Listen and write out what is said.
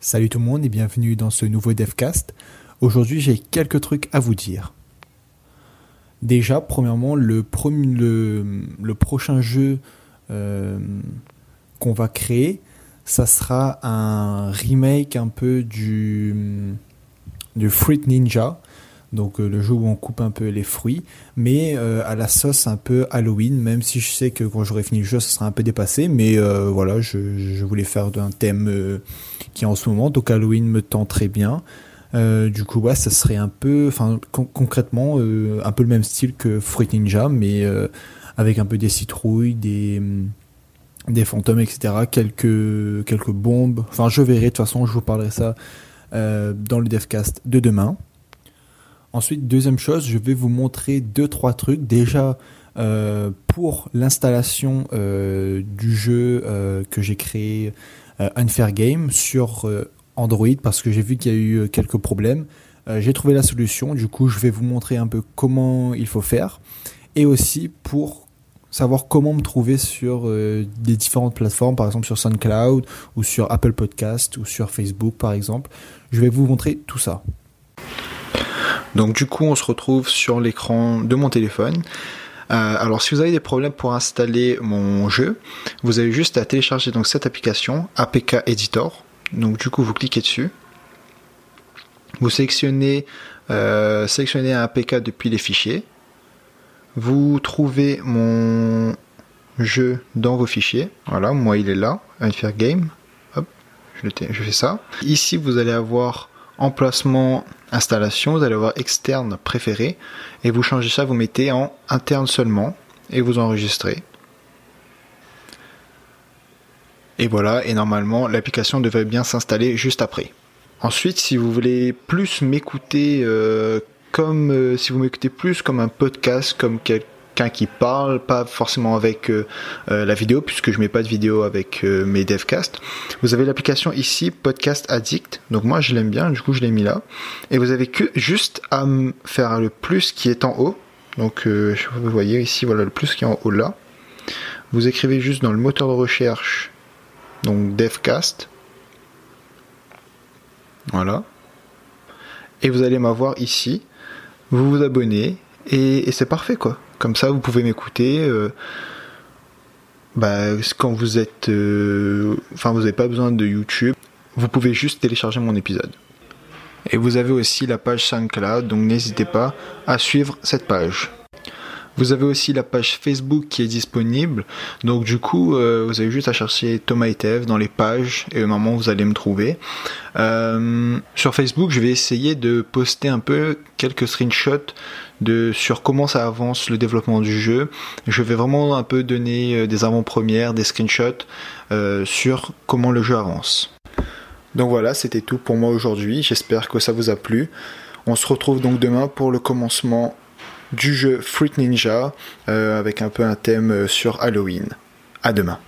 Salut tout le monde et bienvenue dans ce nouveau DevCast. Aujourd'hui j'ai quelques trucs à vous dire. Déjà, premièrement, le, prochain jeu euh, qu'on va créer, ça sera un remake un peu du Fruit Ninja donc euh, le jeu où on coupe un peu les fruits, mais euh, à la sauce un peu Halloween, même si je sais que quand j'aurai fini le jeu, ça sera un peu dépassé, mais euh, voilà, je, voulais faire un thème qui en ce moment, donc Halloween me tend très bien. du coup, ouais, ça serait un peu, enfin concrètement, un peu le même style que Fruit Ninja, mais avec un peu des citrouilles, des des fantômes, etc. Quelques quelques bombes. Enfin, je verrai. De toute façon, je vous parlerai ça dans le devcast de demain. Ensuite, deuxième chose, je vais vous montrer deux trois trucs. Déjà euh, pour l'installation euh, du jeu euh, que j'ai créé Unfair Game sur Android parce que j'ai vu qu'il y a eu quelques problèmes. j'ai trouvé la solution. Du coup, je vais vous montrer un peu comment il faut faire et aussi pour savoir comment me trouver sur des différentes plateformes, par exemple sur SoundCloud ou sur Apple Podcast ou sur Facebook par exemple. Je vais vous montrer tout ça. Donc du coup, on se retrouve sur l'écran de mon téléphone. Euh, alors si vous avez des problèmes pour installer mon jeu, vous avez juste à télécharger donc cette application APK Editor. Donc du coup, vous cliquez dessus. Vous sélectionnez, euh, un APK depuis les fichiers. Vous trouvez mon jeu dans vos fichiers. Voilà, moi il est là, Unfair Game. Hop, je fais ça. Ici, vous allez avoir emplacement installation, vous allez voir externe préféré et vous changez ça, vous mettez en interne seulement et vous enregistrez. Et voilà, et normalement l'application devrait bien s'installer juste après. Ensuite, si vous voulez plus m'écouter euh, comme euh, si vous m'écoutez plus comme un podcast, comme quelqu'un qui parle, pas forcément avec euh, euh, la vidéo, puisque je mets pas de vidéo avec euh, mes devcasts. Vous avez l'application ici, Podcast Addict. Donc moi je l'aime bien, du coup je l'ai mis là. Et vous avez que juste à faire le plus qui est en haut. Donc vous voyez ici, voilà le plus qui est en haut là. Vous écrivez juste dans le moteur de recherche, donc Devcast. Voilà. Et vous allez m'avoir ici. Vous vous abonnez et c'est parfait quoi. Comme ça, vous pouvez m'écouter. Euh, bah, quand vous êtes, euh, enfin, vous n'avez pas besoin de YouTube. Vous pouvez juste télécharger mon épisode. Et vous avez aussi la page SoundCloud, donc n'hésitez pas à suivre cette page. Vous avez aussi la page Facebook qui est disponible. Donc du coup, euh, vous avez juste à chercher Thomas et dans les pages et au moment vous allez me trouver. sur Facebook, je vais essayer de poster un peu quelques screenshots de sur comment ça avance le développement du jeu. Je vais vraiment un peu donner euh, des avant-premières, des screenshots euh, sur comment le jeu avance. Donc voilà, c'était tout pour moi aujourd'hui. J'espère que ça vous a plu. On se retrouve donc demain pour le commencement du jeu Fruit Ninja euh, avec un peu un thème sur Halloween. À demain.